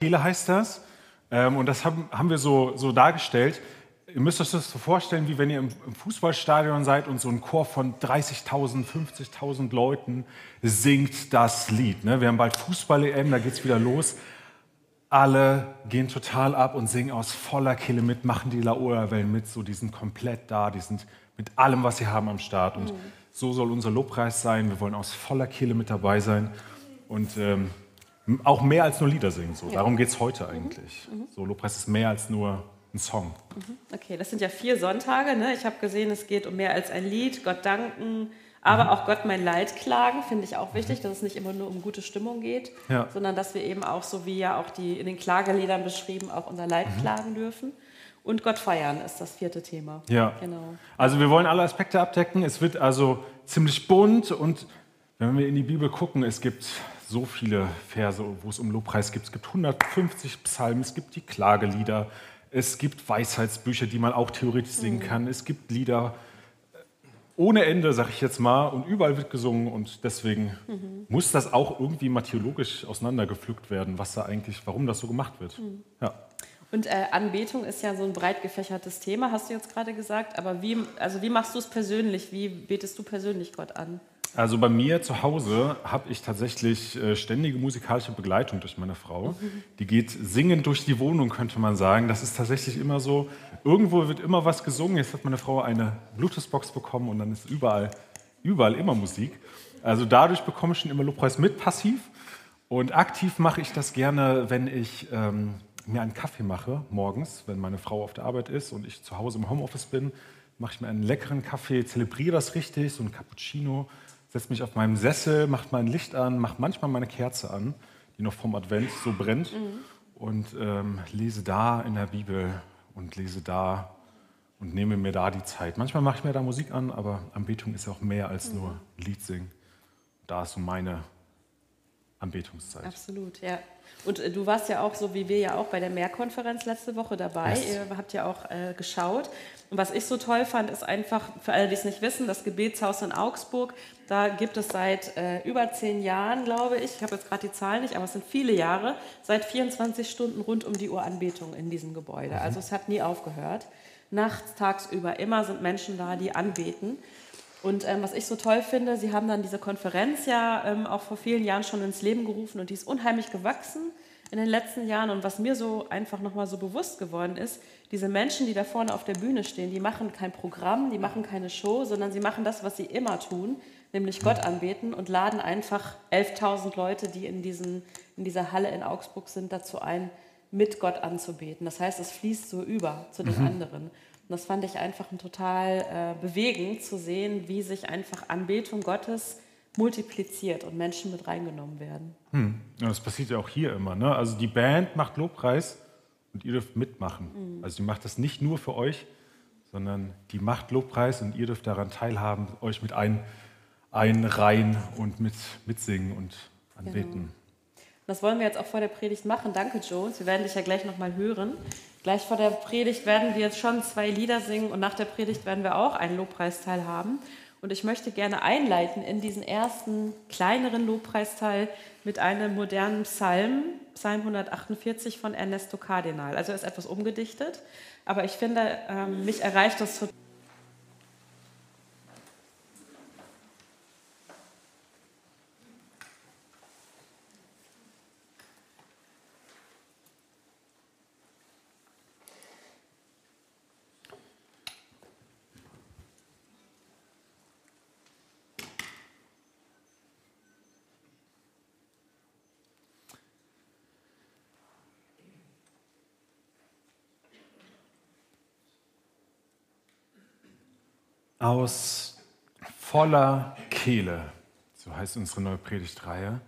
Kehle heißt das. Ähm, und das haben, haben wir so, so dargestellt. Ihr müsst euch das so vorstellen, wie wenn ihr im, im Fußballstadion seid und so ein Chor von 30.000, 50.000 Leuten singt das Lied. Ne? Wir haben bald Fußball-EM, da geht es wieder los. Alle gehen total ab und singen aus voller Kehle mit, machen die Laola-Wellen mit. So, die sind komplett da, die sind mit allem, was sie haben, am Start. Und mhm. so soll unser Lobpreis sein. Wir wollen aus voller Kehle mit dabei sein. Und ähm, auch mehr als nur Lieder singen. So. Ja. Darum geht es heute eigentlich. Mhm. So, Lobpreis ist mehr als nur ein Song. Mhm. Okay, das sind ja vier Sonntage. Ne? Ich habe gesehen, es geht um mehr als ein Lied, Gott danken, aber mhm. auch Gott mein Leid klagen, finde ich auch wichtig, dass es nicht immer nur um gute Stimmung geht, ja. sondern dass wir eben auch, so wie ja auch die in den Klageliedern beschrieben, auch unser Leid mhm. klagen dürfen. Und Gott feiern ist das vierte Thema. Ja. Genau. Also wir wollen alle Aspekte abdecken. Es wird also ziemlich bunt und wenn wir in die Bibel gucken, es gibt so viele Verse, wo es um Lobpreis geht. Es gibt 150 Psalmen, es gibt die Klagelieder, es gibt Weisheitsbücher, die man auch theoretisch singen mhm. kann. Es gibt Lieder äh, ohne Ende, sag ich jetzt mal, und überall wird gesungen und deswegen mhm. muss das auch irgendwie mal theologisch auseinandergepflückt werden, was da eigentlich, warum das so gemacht wird. Mhm. Ja. Und äh, Anbetung ist ja so ein breit gefächertes Thema, hast du jetzt gerade gesagt. Aber wie, also wie machst du es persönlich? Wie betest du persönlich Gott an? Also bei mir zu Hause habe ich tatsächlich äh, ständige musikalische Begleitung durch meine Frau. Die geht singend durch die Wohnung, könnte man sagen. Das ist tatsächlich immer so. Irgendwo wird immer was gesungen. Jetzt hat meine Frau eine Bluetooth-Box bekommen und dann ist überall, überall immer Musik. Also dadurch bekomme ich schon immer Lobpreis mit passiv. Und aktiv mache ich das gerne, wenn ich ähm, mir einen Kaffee mache morgens, wenn meine Frau auf der Arbeit ist und ich zu Hause im Homeoffice bin. Mache ich mir einen leckeren Kaffee, zelebriere das richtig, so ein Cappuccino setze mich auf meinem Sessel, mache mein Licht an, mache manchmal meine Kerze an, die noch vom Advent so brennt, mhm. und ähm, lese da in der Bibel und lese da und nehme mir da die Zeit. Manchmal mache ich mir da Musik an, aber Anbetung ist ja auch mehr als mhm. nur Lied singen. Da ist so meine Anbetungszeit. Absolut, ja. Und äh, du warst ja auch, so wie wir ja auch, bei der Mehrkonferenz letzte Woche dabei. Yes. Ihr habt ja auch äh, geschaut. Und was ich so toll fand, ist einfach, für alle, die es nicht wissen, das Gebetshaus in Augsburg, da gibt es seit äh, über zehn Jahren, glaube ich, ich habe jetzt gerade die Zahlen nicht, aber es sind viele Jahre, seit 24 Stunden rund um die Uhr Anbetung in diesem Gebäude. Mhm. Also es hat nie aufgehört. Nachts, tagsüber, immer sind Menschen da, die anbeten. Und ähm, was ich so toll finde, Sie haben dann diese Konferenz ja ähm, auch vor vielen Jahren schon ins Leben gerufen und die ist unheimlich gewachsen in den letzten Jahren. Und was mir so einfach nochmal so bewusst geworden ist, diese Menschen, die da vorne auf der Bühne stehen, die machen kein Programm, die machen keine Show, sondern sie machen das, was sie immer tun, nämlich Gott anbeten und laden einfach 11.000 Leute, die in, diesen, in dieser Halle in Augsburg sind, dazu ein, mit Gott anzubeten. Das heißt, es fließt so über zu den mhm. anderen. Und das fand ich einfach total äh, bewegend zu sehen, wie sich einfach Anbetung Gottes multipliziert und Menschen mit reingenommen werden. Hm. Ja, das passiert ja auch hier immer. Ne? Also die Band macht Lobpreis und ihr dürft mitmachen. Mhm. Also die macht das nicht nur für euch, sondern die macht Lobpreis und ihr dürft daran teilhaben, euch mit ein, einreihen und mit, mitsingen und anbeten. Genau. Das wollen wir jetzt auch vor der Predigt machen. Danke, Joe. Wir werden dich ja gleich nochmal hören. Gleich vor der Predigt werden wir jetzt schon zwei Lieder singen und nach der Predigt werden wir auch einen Lobpreisteil haben. Und ich möchte gerne einleiten in diesen ersten kleineren Lobpreisteil mit einem modernen Psalm, Psalm 148 von Ernesto Cardinal. Also er ist etwas umgedichtet, aber ich finde, ähm, mich erreicht das total. Aus voller Kehle, so heißt unsere neue Predigtreihe.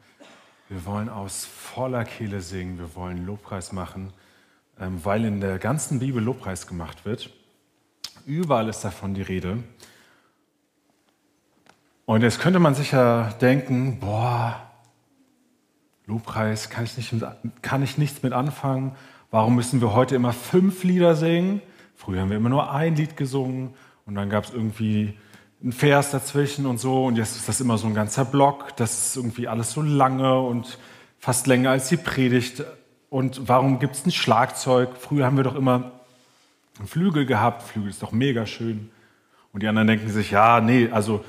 Wir wollen aus voller Kehle singen, wir wollen Lobpreis machen, ähm, weil in der ganzen Bibel Lobpreis gemacht wird. Überall ist davon die Rede. Und jetzt könnte man sich ja denken, boah, Lobpreis, kann ich, nicht kann ich nichts mit anfangen? Warum müssen wir heute immer fünf Lieder singen? Früher haben wir immer nur ein Lied gesungen und dann gab es irgendwie einen Vers dazwischen und so. Und jetzt ist das immer so ein ganzer Block. Das ist irgendwie alles so lange und fast länger als die Predigt. Und warum gibt es ein Schlagzeug? Früher haben wir doch immer einen Flügel gehabt. Flügel ist doch mega schön. Und die anderen denken sich, ja, nee, also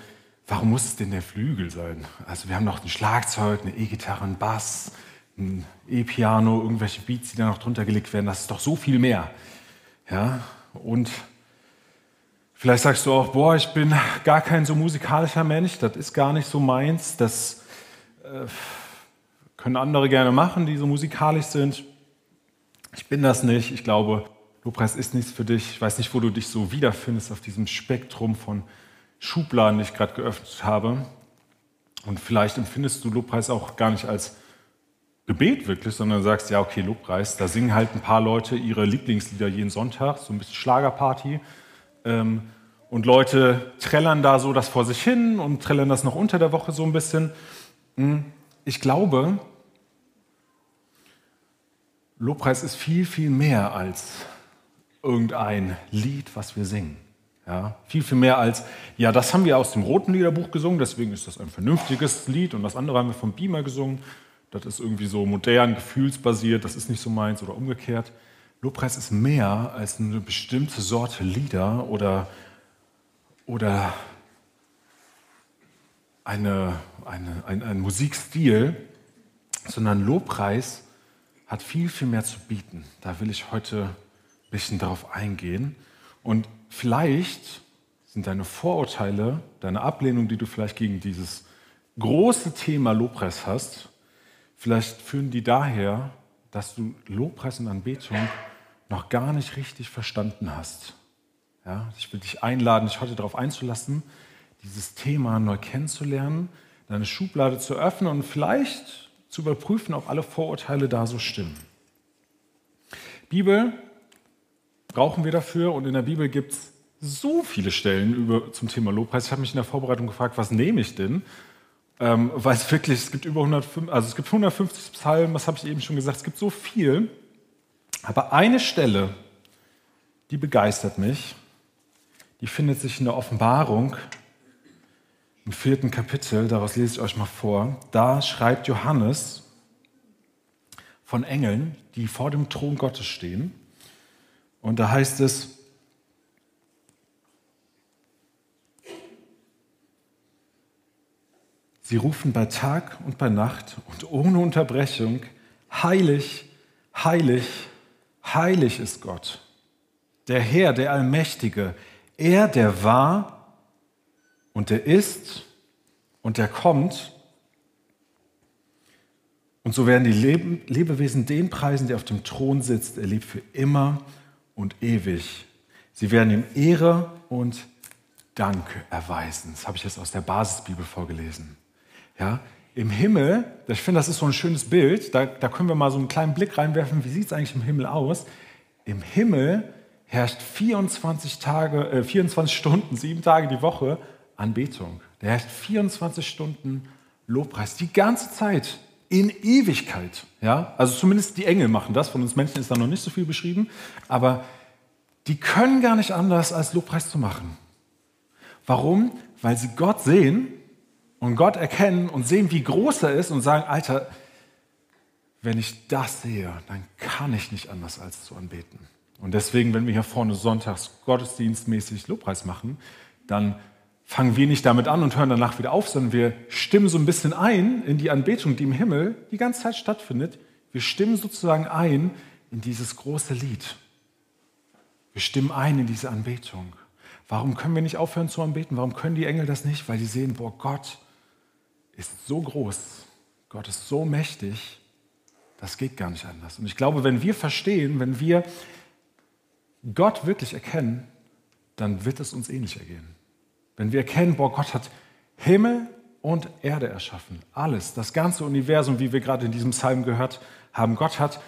warum muss es denn der Flügel sein? Also wir haben noch ein Schlagzeug, eine E-Gitarre, einen Bass, ein E-Piano, irgendwelche Beats, die da noch drunter gelegt werden. Das ist doch so viel mehr. Ja, und vielleicht sagst du auch, boah, ich bin gar kein so musikalischer Mensch, das ist gar nicht so meins, das äh, können andere gerne machen, die so musikalisch sind. Ich bin das nicht. Ich glaube, Lobpreis ist nichts für dich. Ich weiß nicht, wo du dich so wiederfindest auf diesem Spektrum von Schubladen, die ich gerade geöffnet habe. Und vielleicht empfindest du Lobpreis auch gar nicht als Gebet wirklich, sondern sagst, ja, okay, Lobpreis, da singen halt ein paar Leute ihre Lieblingslieder jeden Sonntag, so ein bisschen Schlagerparty. Ähm, und Leute trällern da so das vor sich hin und trällern das noch unter der Woche so ein bisschen. Hm, ich glaube, Lobpreis ist viel, viel mehr als irgendein Lied, was wir singen. Ja, viel, viel mehr als, ja, das haben wir aus dem roten Liederbuch gesungen, deswegen ist das ein vernünftiges Lied und das andere haben wir vom Beamer gesungen. Das ist irgendwie so modern, gefühlsbasiert, das ist nicht so meins oder umgekehrt. Lobpreis ist mehr als eine bestimmte Sorte Lieder oder, oder eine, eine, ein, ein Musikstil, sondern Lobpreis hat viel, viel mehr zu bieten. Da will ich heute ein bisschen darauf eingehen. Und vielleicht sind deine Vorurteile, deine Ablehnung, die du vielleicht gegen dieses große Thema Lobpreis hast, vielleicht führen die daher, dass du Lobpreis und Anbetung noch gar nicht richtig verstanden hast. Ja, ich will dich einladen, dich heute darauf einzulassen, dieses Thema neu kennenzulernen, deine Schublade zu öffnen und vielleicht zu überprüfen, ob alle Vorurteile da so stimmen. Bibel brauchen wir dafür und in der Bibel gibt es so viele Stellen über, zum Thema Lobpreis. Ich habe mich in der Vorbereitung gefragt, was nehme ich denn? Ähm, weil es wirklich, es gibt über 105, also es gibt 150 Psalmen, das habe ich eben schon gesagt, es gibt so viel. Aber eine Stelle, die begeistert mich, die findet sich in der Offenbarung im vierten Kapitel, daraus lese ich euch mal vor. Da schreibt Johannes von Engeln, die vor dem Thron Gottes stehen. Und da heißt es, Sie rufen bei Tag und bei Nacht und ohne Unterbrechung, heilig, heilig, heilig ist Gott, der Herr, der Allmächtige, er, der war und der ist und der kommt. Und so werden die Lebewesen den preisen, der auf dem Thron sitzt. Er lebt für immer und ewig. Sie werden ihm Ehre und Dank erweisen. Das habe ich jetzt aus der Basisbibel vorgelesen. Ja, Im Himmel, ich finde, das ist so ein schönes Bild, da, da können wir mal so einen kleinen Blick reinwerfen, wie sieht es eigentlich im Himmel aus? Im Himmel herrscht 24, Tage, äh, 24 Stunden, sieben Tage die Woche Anbetung. Da herrscht 24 Stunden Lobpreis, die ganze Zeit, in Ewigkeit. Ja? Also zumindest die Engel machen das, von uns Menschen ist da noch nicht so viel beschrieben, aber die können gar nicht anders, als Lobpreis zu machen. Warum? Weil sie Gott sehen und Gott erkennen und sehen, wie groß er ist und sagen, Alter, wenn ich das sehe, dann kann ich nicht anders als zu anbeten. Und deswegen, wenn wir hier vorne sonntags gottesdienstmäßig Lobpreis machen, dann fangen wir nicht damit an und hören danach wieder auf, sondern wir stimmen so ein bisschen ein in die Anbetung, die im Himmel die ganze Zeit stattfindet. Wir stimmen sozusagen ein in dieses große Lied. Wir stimmen ein in diese Anbetung. Warum können wir nicht aufhören zu anbeten? Warum können die Engel das nicht? Weil die sehen, boah, Gott ist so groß, Gott ist so mächtig, das geht gar nicht anders. Und ich glaube, wenn wir verstehen, wenn wir Gott wirklich erkennen, dann wird es uns ähnlich ergehen. Wenn wir erkennen, boah, Gott hat Himmel und Erde erschaffen, alles, das ganze Universum, wie wir gerade in diesem Psalm gehört haben, Gott hat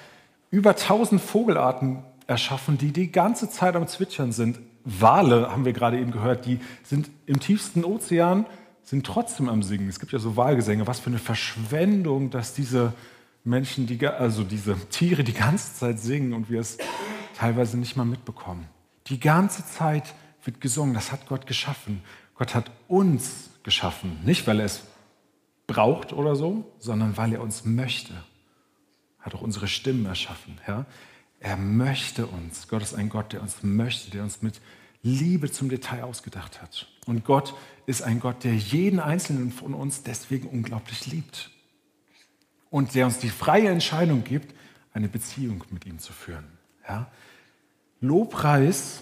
über tausend Vogelarten erschaffen, die die ganze Zeit am Zwitschern sind. Wale haben wir gerade eben gehört, die sind im tiefsten Ozean sind trotzdem am Singen. Es gibt ja so Wahlgesänge. Was für eine Verschwendung, dass diese Menschen, die, also diese Tiere die ganze Zeit singen und wir es teilweise nicht mal mitbekommen. Die ganze Zeit wird gesungen. Das hat Gott geschaffen. Gott hat uns geschaffen. Nicht, weil er es braucht oder so, sondern weil er uns möchte. hat auch unsere Stimmen erschaffen. Ja? Er möchte uns. Gott ist ein Gott, der uns möchte, der uns mit Liebe zum Detail ausgedacht hat. Und Gott ist ein Gott, der jeden einzelnen von uns deswegen unglaublich liebt. Und der uns die freie Entscheidung gibt, eine Beziehung mit ihm zu führen. Ja? Lobpreis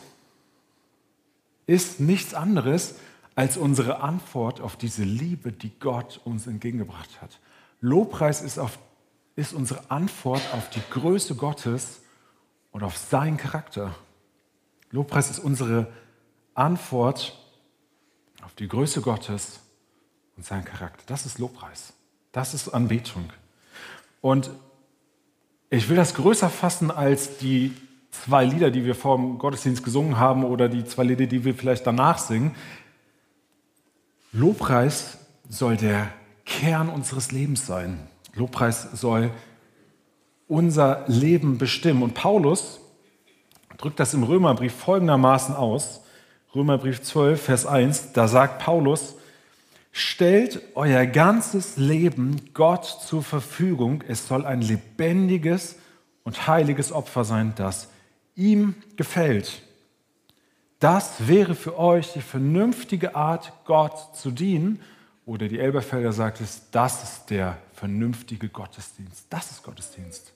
ist nichts anderes als unsere Antwort auf diese Liebe, die Gott uns entgegengebracht hat. Lobpreis ist, auf, ist unsere Antwort auf die Größe Gottes und auf seinen Charakter. Lobpreis ist unsere Antwort auf die Größe Gottes und seinen Charakter. Das ist Lobpreis. Das ist Anbetung. Und ich will das größer fassen als die zwei Lieder, die wir vor dem Gottesdienst gesungen haben oder die zwei Lieder, die wir vielleicht danach singen. Lobpreis soll der Kern unseres Lebens sein. Lobpreis soll unser Leben bestimmen. Und Paulus drückt das im Römerbrief folgendermaßen aus. Römerbrief 12, Vers 1, da sagt Paulus, stellt euer ganzes Leben Gott zur Verfügung. Es soll ein lebendiges und heiliges Opfer sein, das ihm gefällt. Das wäre für euch die vernünftige Art, Gott zu dienen. Oder die Elberfelder sagt es, das ist der vernünftige Gottesdienst. Das ist Gottesdienst.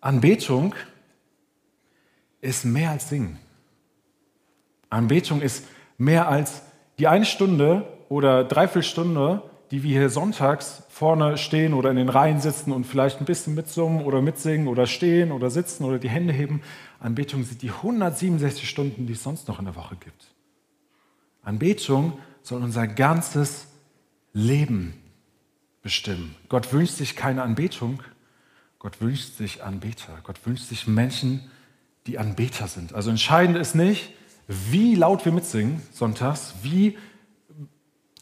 Anbetung ist mehr als Singen. Anbetung ist mehr als die eine Stunde oder Dreiviertelstunde, die wir hier sonntags vorne stehen oder in den Reihen sitzen und vielleicht ein bisschen mitsummen oder mitsingen oder stehen oder sitzen oder die Hände heben. Anbetung sind die 167 Stunden, die es sonst noch in der Woche gibt. Anbetung soll unser ganzes Leben bestimmen. Gott wünscht sich keine Anbetung, Gott wünscht sich Anbeter. Gott wünscht sich Menschen, die Anbeter sind. Also entscheidend ist nicht, wie laut wir mitsingen sonntags, wie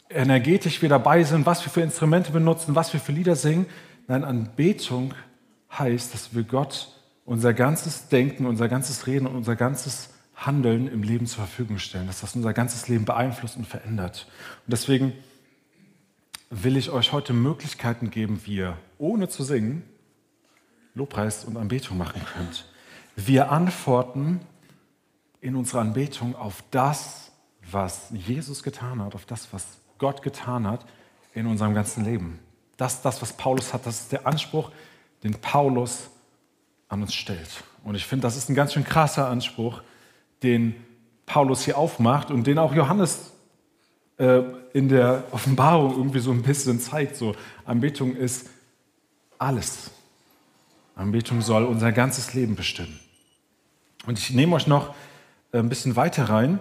energetisch wir dabei sind, was wir für Instrumente benutzen, was wir für Lieder singen. Nein, Anbetung heißt, dass wir Gott unser ganzes Denken, unser ganzes Reden und unser ganzes Handeln im Leben zur Verfügung stellen, dass das unser ganzes Leben beeinflusst und verändert. Und deswegen will ich euch heute Möglichkeiten geben, wie ihr ohne zu singen Lobpreis und Anbetung machen könnt. Wir antworten in unserer Anbetung auf das, was Jesus getan hat, auf das, was Gott getan hat in unserem ganzen Leben. Das das, was Paulus hat, das ist der Anspruch, den Paulus an uns stellt. Und ich finde, das ist ein ganz schön krasser Anspruch, den Paulus hier aufmacht und den auch Johannes äh, in der Offenbarung irgendwie so ein bisschen zeigt. So, Anbetung ist alles. Anbetung soll unser ganzes Leben bestimmen. Und ich nehme euch noch ein bisschen weiter rein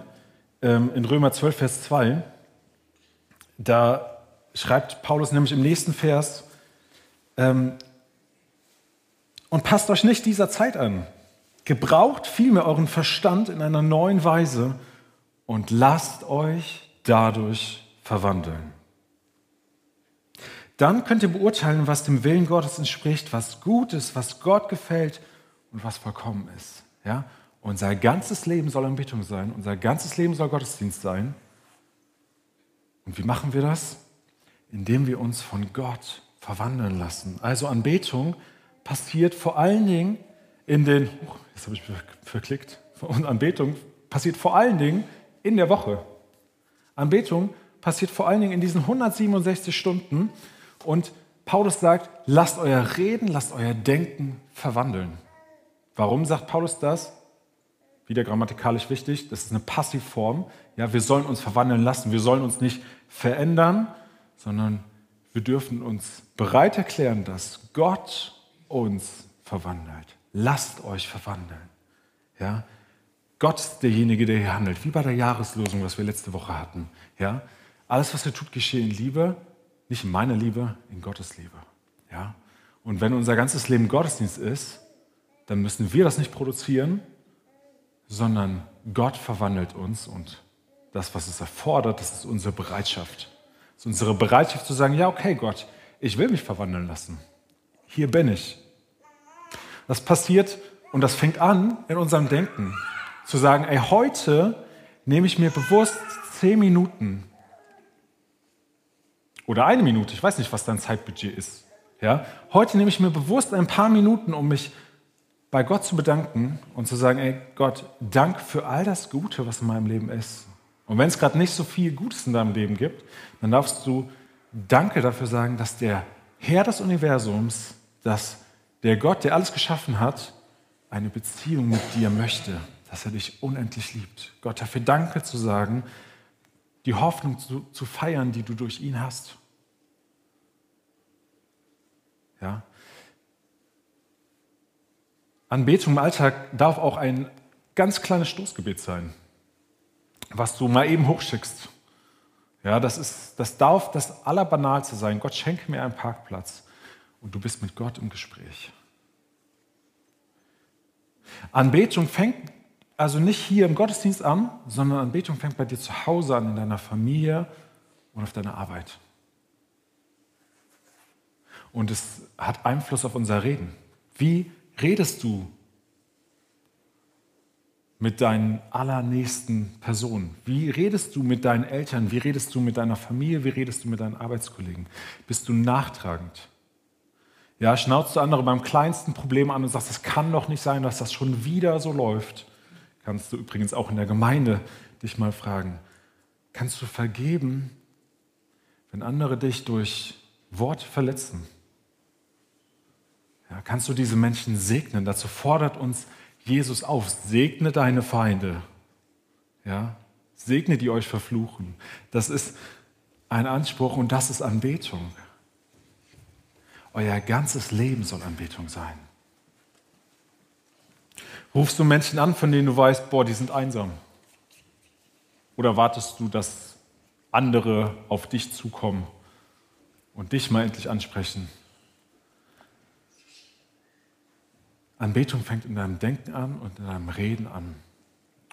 ähm, in Römer 12, Vers 2. Da schreibt Paulus nämlich im nächsten Vers, ähm, und passt euch nicht dieser Zeit an. Gebraucht vielmehr euren Verstand in einer neuen Weise und lasst euch dadurch verwandeln. Dann könnt ihr beurteilen, was dem Willen Gottes entspricht, was gut ist, was Gott gefällt und was vollkommen ist. Ja? Unser ganzes Leben soll Anbetung sein, unser ganzes Leben soll Gottesdienst sein. Und wie machen wir das? Indem wir uns von Gott verwandeln lassen. Also Anbetung passiert vor allen Dingen in den, oh, jetzt habe ich verklickt, und Anbetung passiert vor allen Dingen in der Woche. Anbetung passiert vor allen Dingen in diesen 167 Stunden und Paulus sagt, lasst euer Reden, lasst euer Denken verwandeln. Warum sagt Paulus das? Wieder grammatikalisch wichtig, das ist eine Passivform. Ja, wir sollen uns verwandeln lassen, wir sollen uns nicht verändern, sondern wir dürfen uns bereit erklären, dass Gott uns verwandelt. Lasst euch verwandeln. Ja? Gott ist derjenige, der hier handelt, wie bei der Jahreslosung, was wir letzte Woche hatten. Ja? Alles, was er tut, geschehe in Liebe, nicht in meiner Liebe, in Gottes Liebe. Ja? Und wenn unser ganzes Leben Gottesdienst ist, dann müssen wir das nicht produzieren, sondern Gott verwandelt uns und das, was es erfordert, das ist unsere Bereitschaft. Das ist unsere Bereitschaft zu sagen, ja, okay, Gott, ich will mich verwandeln lassen. Hier bin ich. Das passiert und das fängt an in unserem Denken. Zu sagen, ey, heute nehme ich mir bewusst zehn Minuten oder eine Minute, ich weiß nicht, was dein Zeitbudget ist, Ja? Heute nehme ich mir bewusst ein paar Minuten, um mich bei Gott zu bedanken und zu sagen, ey Gott, danke für all das Gute, was in meinem Leben ist. Und wenn es gerade nicht so viel Gutes in deinem Leben gibt, dann darfst du Danke dafür sagen, dass der Herr des Universums, dass der Gott, der alles geschaffen hat, eine Beziehung mit dir möchte, dass er dich unendlich liebt. Gott dafür Danke zu sagen, die Hoffnung zu, zu feiern, die du durch ihn hast. Ja? Anbetung im Alltag darf auch ein ganz kleines Stoßgebet sein, was du mal eben hochschickst. Ja, das, ist, das darf das Allerbanalste sein. Gott schenke mir einen Parkplatz und du bist mit Gott im Gespräch. Anbetung fängt also nicht hier im Gottesdienst an, sondern Anbetung fängt bei dir zu Hause an, in deiner Familie und auf deiner Arbeit. Und es hat Einfluss auf unser Reden. Wie redest du mit deinen allernächsten Personen? Wie redest du mit deinen Eltern? Wie redest du mit deiner Familie? Wie redest du mit deinen Arbeitskollegen? Bist du nachtragend? Ja, schnauzt du andere beim kleinsten Problem an und sagst, das kann doch nicht sein, dass das schon wieder so läuft. Kannst du übrigens auch in der Gemeinde dich mal fragen, kannst du vergeben, wenn andere dich durch Wort verletzen? Ja, kannst du diese Menschen segnen? Dazu fordert uns Jesus auf, segne deine Feinde. Ja, segne die euch verfluchen. Das ist ein Anspruch und das ist Anbetung. Euer ganzes Leben soll Anbetung sein. Rufst du Menschen an, von denen du weißt, boah, die sind einsam? Oder wartest du, dass andere auf dich zukommen und dich mal endlich ansprechen? Anbetung fängt in deinem Denken an und in deinem Reden an.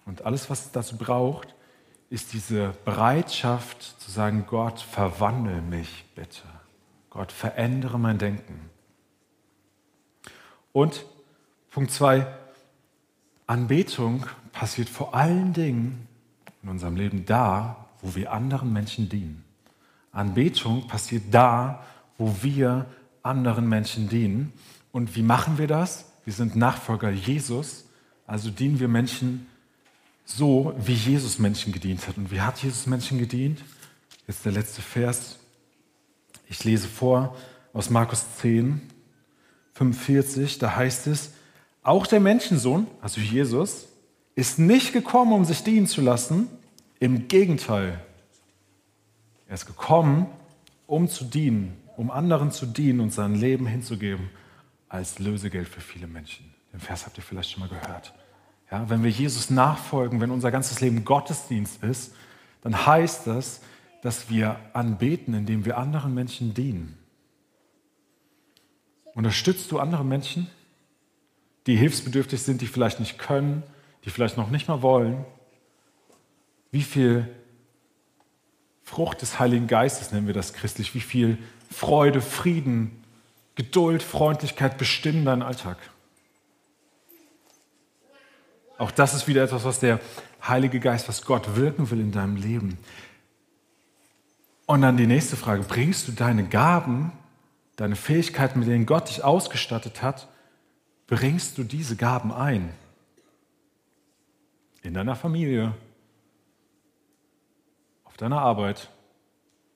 Und alles, was es dazu braucht, ist diese Bereitschaft zu sagen, Gott, verwandle mich bitte. Gott, verändere mein Denken. Und Punkt zwei, Anbetung passiert vor allen Dingen in unserem Leben da, wo wir anderen Menschen dienen. Anbetung passiert da, wo wir anderen Menschen dienen. Und wie machen wir das? Wir sind Nachfolger Jesus, also dienen wir Menschen so, wie Jesus Menschen gedient hat. Und wie hat Jesus Menschen gedient? Jetzt der letzte Vers. Ich lese vor aus Markus 10, 45. Da heißt es, auch der Menschensohn, also Jesus, ist nicht gekommen, um sich dienen zu lassen. Im Gegenteil, er ist gekommen, um zu dienen, um anderen zu dienen und sein Leben hinzugeben als Lösegeld für viele Menschen. Den Vers habt ihr vielleicht schon mal gehört. Ja, wenn wir Jesus nachfolgen, wenn unser ganzes Leben Gottesdienst ist, dann heißt das, dass wir anbeten, indem wir anderen Menschen dienen. Unterstützt du andere Menschen, die hilfsbedürftig sind, die vielleicht nicht können, die vielleicht noch nicht mal wollen? Wie viel Frucht des Heiligen Geistes nennen wir das christlich? Wie viel Freude, Frieden, Geduld, Freundlichkeit bestimmen deinen Alltag. Auch das ist wieder etwas, was der Heilige Geist, was Gott wirken will in deinem Leben. Und dann die nächste Frage, bringst du deine Gaben, deine Fähigkeiten, mit denen Gott dich ausgestattet hat, bringst du diese Gaben ein? In deiner Familie, auf deiner Arbeit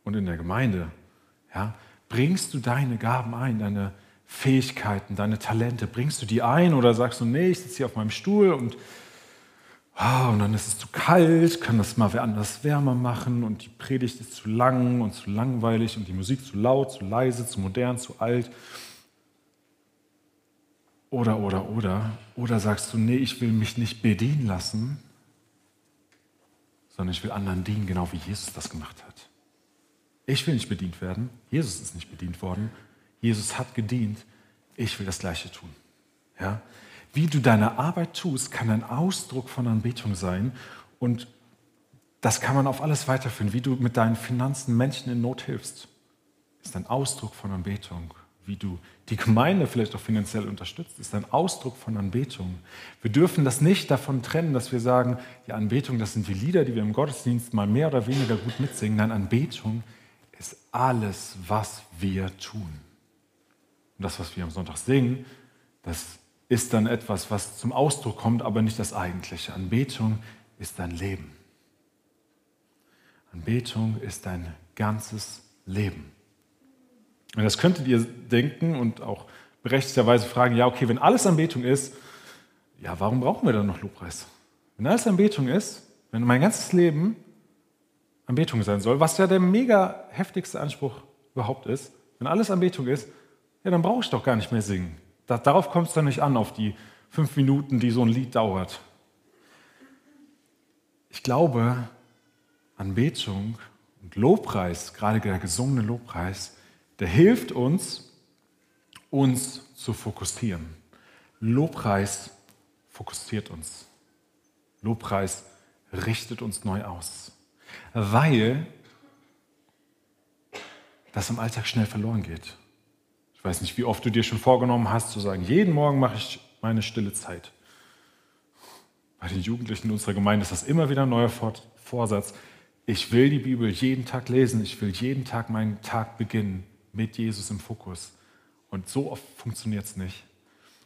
und in der Gemeinde. Ja? Bringst du deine Gaben ein, deine Fähigkeiten, deine Talente, bringst du die ein oder sagst du, nee, ich sitze hier auf meinem Stuhl und, oh, und dann ist es zu kalt, kann das mal wer anders wärmer machen und die Predigt ist zu lang und zu langweilig und die Musik zu laut, zu leise, zu modern, zu alt. Oder, oder, oder. Oder sagst du, nee, ich will mich nicht bedienen lassen, sondern ich will anderen dienen, genau wie Jesus das gemacht hat. Ich will nicht bedient werden. Jesus ist nicht bedient worden. Jesus hat gedient. Ich will das Gleiche tun. Ja? Wie du deine Arbeit tust, kann ein Ausdruck von Anbetung sein. Und das kann man auf alles weiterführen. Wie du mit deinen Finanzen Menschen in Not hilfst, ist ein Ausdruck von Anbetung. Wie du die Gemeinde vielleicht auch finanziell unterstützt, ist ein Ausdruck von Anbetung. Wir dürfen das nicht davon trennen, dass wir sagen, die Anbetung, das sind die Lieder, die wir im Gottesdienst mal mehr oder weniger gut mitsingen. Nein, Anbetung ist alles, was wir tun. Und das, was wir am Sonntag singen, das ist dann etwas, was zum Ausdruck kommt, aber nicht das Eigentliche. Anbetung ist dein Leben. Anbetung ist dein ganzes Leben. Und das könntet ihr denken und auch berechtigterweise fragen, ja, okay, wenn alles Anbetung ist, ja, warum brauchen wir dann noch Lobpreis? Wenn alles Anbetung ist, wenn mein ganzes Leben Anbetung sein soll, was ja der mega heftigste Anspruch überhaupt ist, wenn alles Anbetung ist, ja, dann brauche ich doch gar nicht mehr singen. darauf kommt es dann nicht an, auf die fünf Minuten, die so ein Lied dauert. Ich glaube, Anbetung und Lobpreis, gerade der gesungene Lobpreis, der hilft uns, uns zu fokussieren. Lobpreis fokussiert uns. Lobpreis richtet uns neu aus, weil das im Alltag schnell verloren geht. Ich weiß nicht, wie oft du dir schon vorgenommen hast, zu sagen, jeden Morgen mache ich meine stille Zeit. Bei den Jugendlichen in unserer Gemeinde ist das immer wieder ein neuer Vorsatz. Ich will die Bibel jeden Tag lesen, ich will jeden Tag meinen Tag beginnen mit Jesus im Fokus. Und so oft funktioniert es nicht.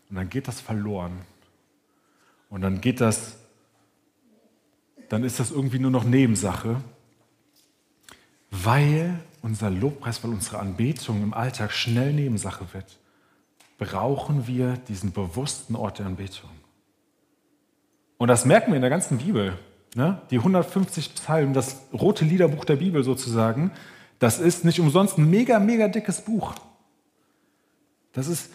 Und dann geht das verloren. Und dann geht das, dann ist das irgendwie nur noch Nebensache, weil unser Lobpreis, weil unsere Anbetung im Alltag schnell Nebensache wird, brauchen wir diesen bewussten Ort der Anbetung. Und das merken wir in der ganzen Bibel. Ne? Die 150 Psalmen, das rote Liederbuch der Bibel sozusagen, das ist nicht umsonst ein mega, mega dickes Buch. Das ist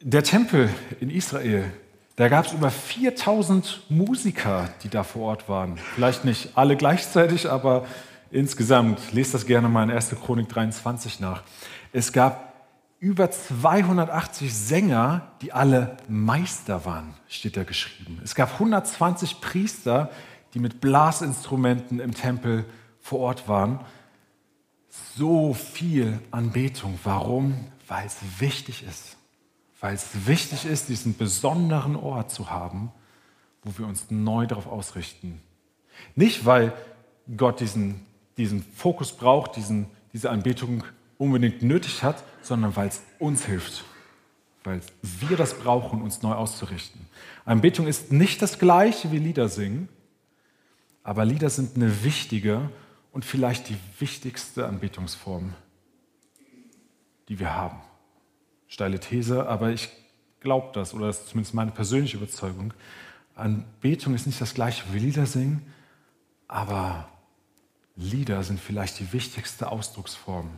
der Tempel in Israel. Da gab es über 4000 Musiker, die da vor Ort waren. Vielleicht nicht alle gleichzeitig, aber insgesamt. Lest das gerne mal in 1. Chronik 23 nach. Es gab über 280 Sänger, die alle Meister waren, steht da geschrieben. Es gab 120 Priester, die mit Blasinstrumenten im Tempel vor Ort waren. So viel Anbetung. Warum? weil es wichtig ist. Weil es wichtig ist, diesen besonderen Ort zu haben, wo wir uns neu darauf ausrichten. Nicht, weil Gott diesen, diesen Fokus braucht, diesen, diese Anbetung unbedingt nötig hat, sondern weil es uns hilft. Weil wir das brauchen, uns neu auszurichten. Anbetung ist nicht das gleiche wie Lieder singen, aber Lieder sind eine wichtige und vielleicht die wichtigste Anbetungsform die wir haben. Steile These, aber ich glaube das, oder das ist zumindest meine persönliche Überzeugung. Anbetung ist nicht das gleiche wie Lieder singen, aber Lieder sind vielleicht die wichtigste Ausdrucksform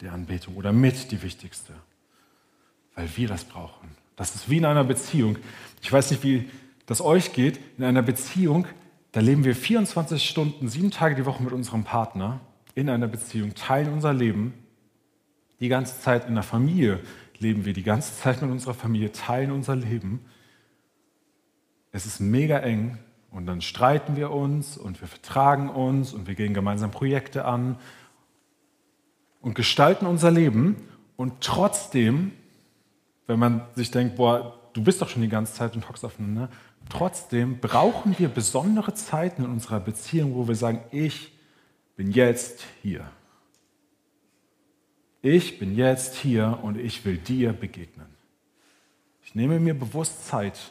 der Anbetung oder mit die wichtigste, weil wir das brauchen. Das ist wie in einer Beziehung. Ich weiß nicht, wie das euch geht. In einer Beziehung, da leben wir 24 Stunden, sieben Tage die Woche mit unserem Partner in einer Beziehung, teilen unser Leben die ganze Zeit in der Familie leben wir, die ganze Zeit mit unserer Familie, teilen unser Leben. Es ist mega eng und dann streiten wir uns und wir vertragen uns und wir gehen gemeinsam Projekte an und gestalten unser Leben. Und trotzdem, wenn man sich denkt, boah, du bist doch schon die ganze Zeit und hockst aufeinander, trotzdem brauchen wir besondere Zeiten in unserer Beziehung, wo wir sagen, ich bin jetzt hier ich bin jetzt hier und ich will dir begegnen. Ich nehme mir bewusst Zeit.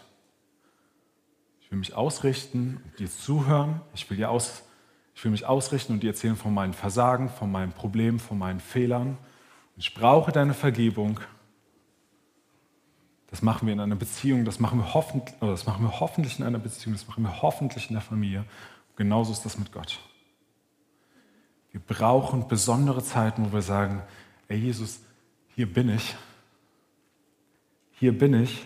Ich will mich ausrichten und dir zuhören. Ich will, dir aus, ich will mich ausrichten und dir erzählen von meinen Versagen, von meinen Problemen, von meinen Fehlern. Ich brauche deine Vergebung. Das machen wir in einer Beziehung, das machen wir hoffentlich, das machen wir hoffentlich in einer Beziehung, das machen wir hoffentlich in der Familie. Und genauso ist das mit Gott. Wir brauchen besondere Zeiten, wo wir sagen, Ey Jesus, hier bin ich, hier bin ich,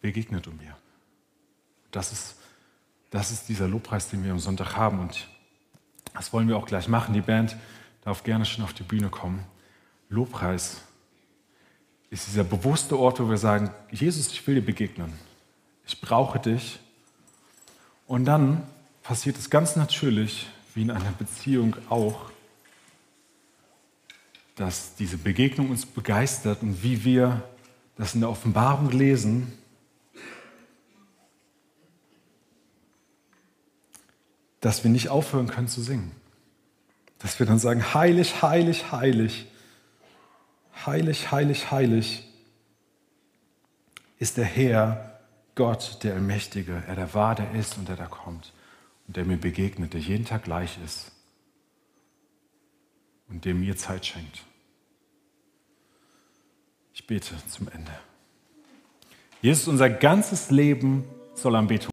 begegne du mir. Das ist, das ist dieser Lobpreis, den wir am Sonntag haben und das wollen wir auch gleich machen. Die Band darf gerne schon auf die Bühne kommen. Lobpreis ist dieser bewusste Ort, wo wir sagen, Jesus, ich will dir begegnen. Ich brauche dich. Und dann passiert es ganz natürlich, wie in einer Beziehung auch, dass diese Begegnung uns begeistert und wie wir das in der Offenbarung lesen, dass wir nicht aufhören können zu singen. Dass wir dann sagen, heilig, heilig, heilig, heilig, heilig, heilig ist der Herr, Gott, der Allmächtige, er der war, der ist und der da kommt und der mir begegnet, der jeden Tag gleich ist und der mir Zeit schenkt. Ich bete zum Ende. Jesus, unser ganzes Leben soll Anbetung